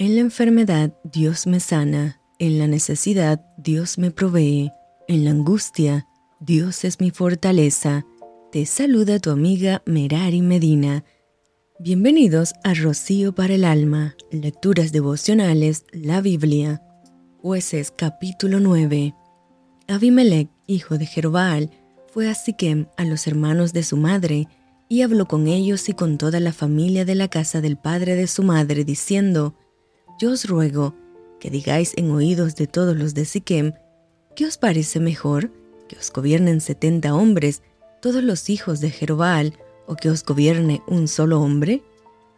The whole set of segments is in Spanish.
En la enfermedad Dios me sana, en la necesidad Dios me provee, en la angustia Dios es mi fortaleza. Te saluda tu amiga Merari Medina. Bienvenidos a Rocío para el Alma, Lecturas Devocionales, la Biblia. Jueces capítulo 9. Abimelech, hijo de Jerobaal, fue a Siquem a los hermanos de su madre, y habló con ellos y con toda la familia de la casa del padre de su madre, diciendo, Yo os ruego que digáis en oídos de todos los de Siquem, ¿qué os parece mejor? ¿Que os gobiernen setenta hombres, todos los hijos de Jerobaal, o que os gobierne un solo hombre?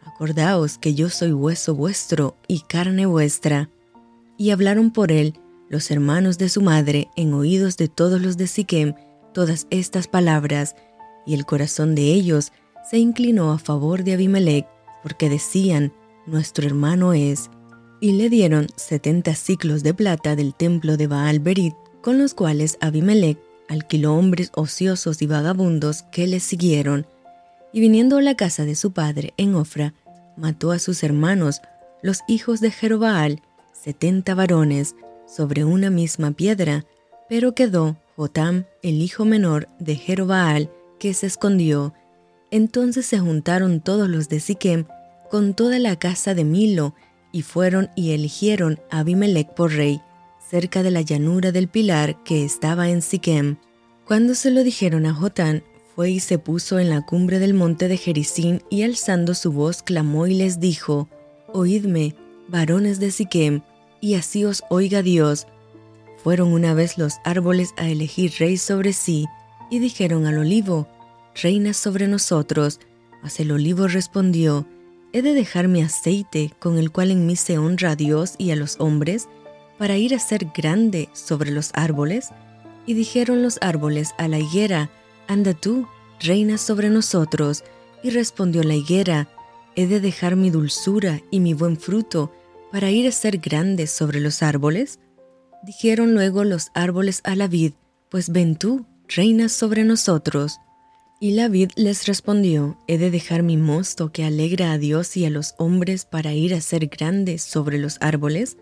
Acordaos que yo soy hueso vuestro y carne vuestra. Y hablaron por él los hermanos de su madre en oídos de todos los de Siquem todas estas palabras, y el corazón de ellos se inclinó a favor de Abimelech, porque decían, nuestro hermano es. Y le dieron setenta ciclos de plata del templo de Baal Berit, con los cuales Abimelech alquiló hombres ociosos y vagabundos que le siguieron. Y viniendo a la casa de su padre en Ofra, mató a sus hermanos, los hijos de Jerobaal, setenta varones, sobre una misma piedra, pero quedó Jotam, el hijo menor de Jerobaal, que se escondió. Entonces se juntaron todos los de Siquem con toda la casa de Milo, y fueron y eligieron a Abimelech por rey, cerca de la llanura del pilar que estaba en Siquem. Cuando se lo dijeron a Jotán, fue y se puso en la cumbre del monte de Jericín y alzando su voz clamó y les dijo, Oídme, varones de Siquem, y así os oiga Dios. Fueron una vez los árboles a elegir rey sobre sí, y dijeron al olivo, Reina sobre nosotros. Mas el olivo respondió, ¿He de dejar mi aceite, con el cual en mí se honra a Dios y a los hombres, para ir a ser grande sobre los árboles? Y dijeron los árboles a la higuera, Anda tú, reina sobre nosotros. Y respondió la higuera, ¿He de dejar mi dulzura y mi buen fruto para ir a ser grande sobre los árboles? Dijeron luego los árboles a la vid, Pues ven tú, reina sobre nosotros. Y la vid les respondió, ¿he de dejar mi mosto que alegra a Dios y a los hombres para ir a ser grande sobre los árboles?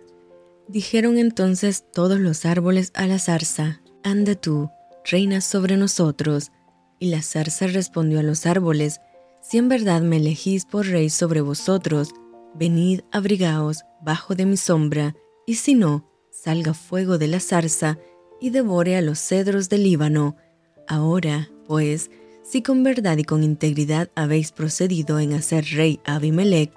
Dijeron entonces todos los árboles a la zarza, Anda tú, reina sobre nosotros. Y la zarza respondió a los árboles, Si en verdad me elegís por rey sobre vosotros, venid, abrigaos bajo de mi sombra, y si no, salga fuego de la zarza y devore a los cedros del Líbano. Ahora, pues, si con verdad y con integridad habéis procedido en hacer rey a Abimelech,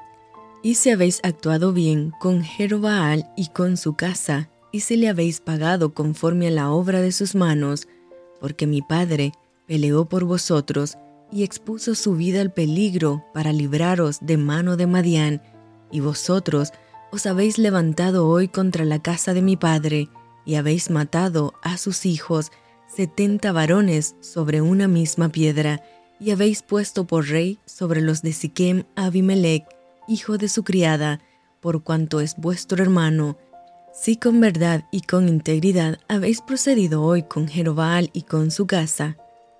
y si habéis actuado bien con Jerobaal y con su casa, y si le habéis pagado conforme a la obra de sus manos, porque mi padre peleó por vosotros y expuso su vida al peligro para libraros de mano de Madián, y vosotros os habéis levantado hoy contra la casa de mi padre, y habéis matado a sus hijos, setenta varones sobre una misma piedra, y habéis puesto por rey sobre los de Siquem a Abimelech, hijo de su criada, por cuanto es vuestro hermano. Si con verdad y con integridad habéis procedido hoy con Jerobaal y con su casa,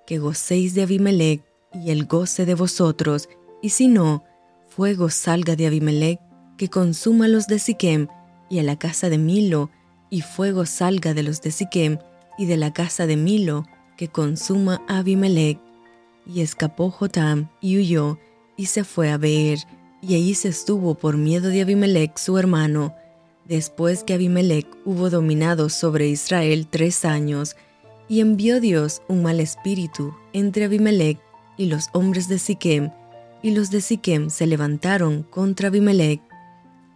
que gocéis de Abimelech y el goce de vosotros, y si no, fuego salga de Abimelech que consuma los de Siquem y a la casa de Milo, y fuego salga de los de Siquem y de la casa de Milo, que consuma Abimelech. Y escapó Jotam y huyó, y se fue a Beer, y allí se estuvo por miedo de Abimelech su hermano, después que Abimelech hubo dominado sobre Israel tres años, y envió Dios un mal espíritu entre Abimelech y los hombres de Siquem, y los de Siquem se levantaron contra Abimelech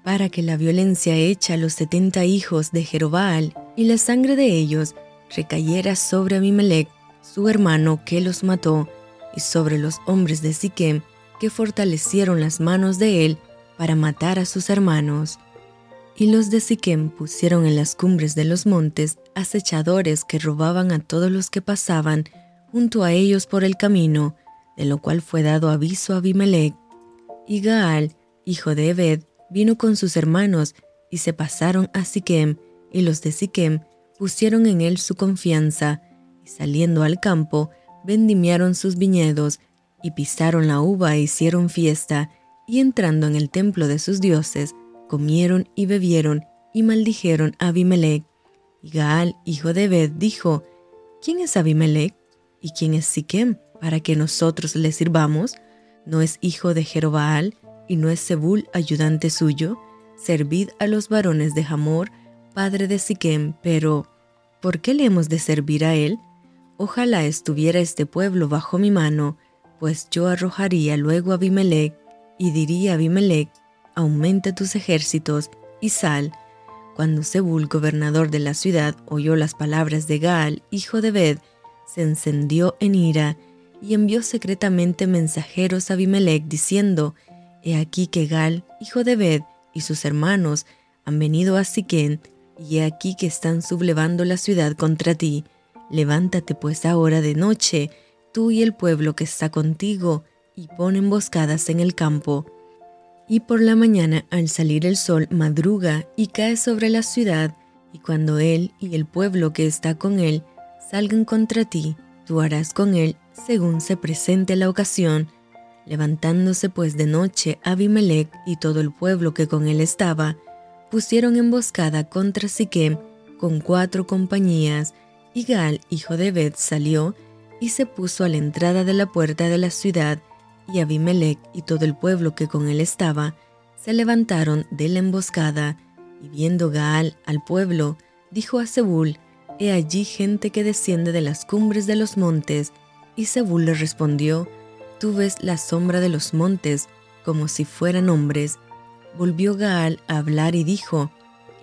para que la violencia hecha a los setenta hijos de Jerobaal y la sangre de ellos recayera sobre Abimelech, su hermano que los mató, y sobre los hombres de Siquem que fortalecieron las manos de él para matar a sus hermanos. Y los de Siquem pusieron en las cumbres de los montes acechadores que robaban a todos los que pasaban junto a ellos por el camino, de lo cual fue dado aviso a Abimelech. Y Gaal, hijo de Ebed, vino con sus hermanos y se pasaron a Siquem, y los de Siquem pusieron en él su confianza, y saliendo al campo, vendimiaron sus viñedos, y pisaron la uva e hicieron fiesta, y entrando en el templo de sus dioses, comieron y bebieron y maldijeron a Abimelech. Y Gaal, hijo de Ebed, dijo, ¿Quién es Abimelech? ¿Y quién es Siquem para que nosotros le sirvamos? ¿No es hijo de Jerobaal y no es Zebul ayudante suyo? Servid a los varones de Hamor, padre de Siquem, pero ¿por qué le hemos de servir a él? Ojalá estuviera este pueblo bajo mi mano, pues yo arrojaría luego a Abimelech y diría a Abimelech, aumenta tus ejércitos y sal. Cuando Zebul, gobernador de la ciudad, oyó las palabras de Gaal, hijo de Bed, se encendió en ira y envió secretamente mensajeros a Abimelech diciendo, He aquí que Gal, hijo de Bed, y sus hermanos han venido a Siquén, y he aquí que están sublevando la ciudad contra ti. Levántate pues ahora de noche, tú y el pueblo que está contigo, y pon emboscadas en el campo. Y por la mañana al salir el sol madruga y cae sobre la ciudad, y cuando él y el pueblo que está con él salgan contra ti, tú harás con él según se presente la ocasión. Levantándose pues de noche Abimelech y todo el pueblo que con él estaba, pusieron emboscada contra Siquem con cuatro compañías, y Gal, hijo de Bet, salió y se puso a la entrada de la puerta de la ciudad, y Abimelech y todo el pueblo que con él estaba se levantaron de la emboscada, y viendo Gaal al pueblo, dijo a Zebul, He allí gente que desciende de las cumbres de los montes, y Zebul le respondió, Tú ves la sombra de los montes como si fueran hombres, volvió Gaal a hablar y dijo,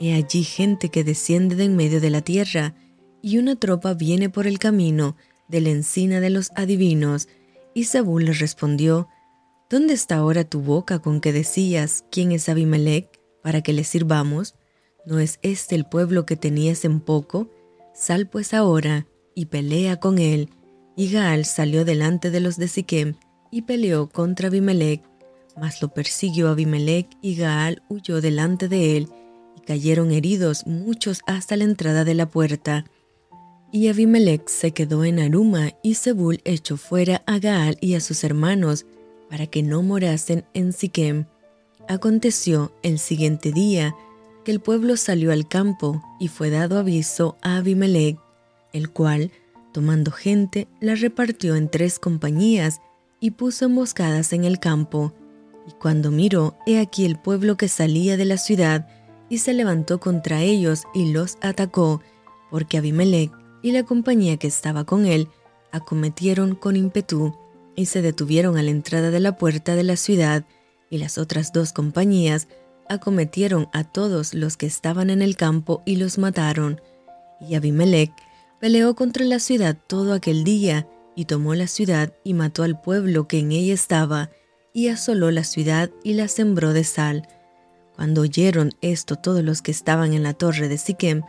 He allí gente que desciende de en medio de la tierra, y una tropa viene por el camino de la encina de los adivinos. Y Saúl le respondió, ¿Dónde está ahora tu boca con que decías, ¿quién es Abimelech, para que le sirvamos? ¿No es este el pueblo que tenías en poco? Sal pues ahora y pelea con él. Y Gaal salió delante de los de Siquem y peleó contra Abimelech mas lo persiguió Abimelech y Gaal huyó delante de él, y cayeron heridos muchos hasta la entrada de la puerta. Y Abimelech se quedó en Aruma, y Zebul echó fuera a Gaal y a sus hermanos, para que no morasen en Siquem. Aconteció el siguiente día que el pueblo salió al campo, y fue dado aviso a Abimelech, el cual, tomando gente, la repartió en tres compañías, y puso emboscadas en el campo y cuando miró, he aquí el pueblo que salía de la ciudad, y se levantó contra ellos y los atacó, porque Abimelech y la compañía que estaba con él acometieron con ímpetu, y se detuvieron a la entrada de la puerta de la ciudad, y las otras dos compañías acometieron a todos los que estaban en el campo y los mataron. Y Abimelech peleó contra la ciudad todo aquel día, y tomó la ciudad y mató al pueblo que en ella estaba, y asoló la ciudad y la sembró de sal. Cuando oyeron esto todos los que estaban en la torre de Siquem,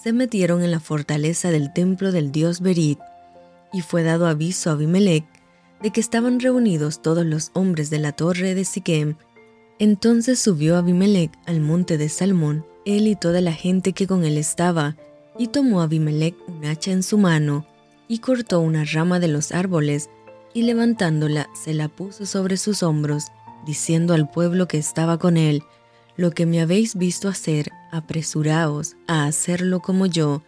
se metieron en la fortaleza del templo del dios Berit, y fue dado aviso a Abimelech de que estaban reunidos todos los hombres de la torre de Siquem. Entonces subió Abimelech al monte de Salmón, él y toda la gente que con él estaba, y tomó Abimelech un hacha en su mano, y cortó una rama de los árboles, y levantándola se la puso sobre sus hombros, diciendo al pueblo que estaba con él, Lo que me habéis visto hacer, apresuraos a hacerlo como yo.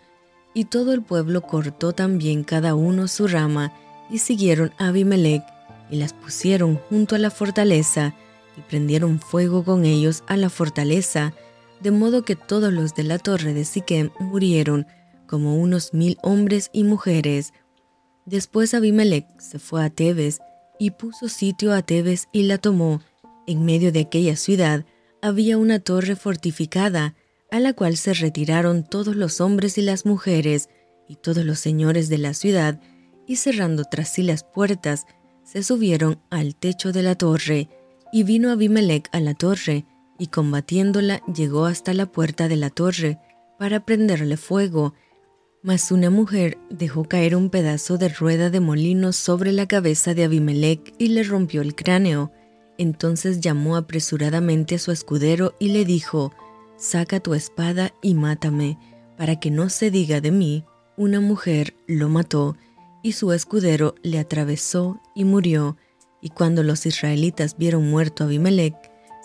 Y todo el pueblo cortó también cada uno su rama, y siguieron a Abimelech, y las pusieron junto a la fortaleza, y prendieron fuego con ellos a la fortaleza, de modo que todos los de la torre de Siquem murieron, como unos mil hombres y mujeres, Después Abimelech se fue a Tebes y puso sitio a Tebes y la tomó. En medio de aquella ciudad había una torre fortificada, a la cual se retiraron todos los hombres y las mujeres y todos los señores de la ciudad, y cerrando tras sí las puertas, se subieron al techo de la torre, y vino Abimelech a la torre, y combatiéndola llegó hasta la puerta de la torre, para prenderle fuego, mas una mujer dejó caer un pedazo de rueda de molino sobre la cabeza de Abimelech y le rompió el cráneo. Entonces llamó apresuradamente a su escudero y le dijo, Saca tu espada y mátame, para que no se diga de mí, una mujer lo mató, y su escudero le atravesó y murió. Y cuando los israelitas vieron muerto a Abimelech,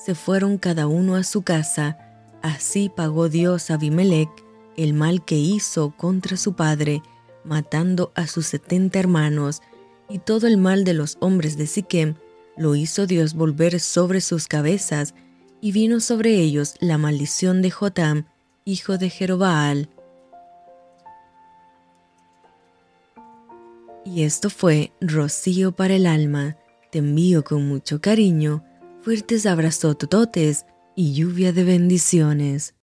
se fueron cada uno a su casa. Así pagó Dios a Abimelech el mal que hizo contra su padre, matando a sus setenta hermanos, y todo el mal de los hombres de Siquem lo hizo Dios volver sobre sus cabezas, y vino sobre ellos la maldición de Jotam, hijo de Jerobaal. Y esto fue Rocío para el alma. Te envío con mucho cariño, fuertes abrazos tototes y lluvia de bendiciones.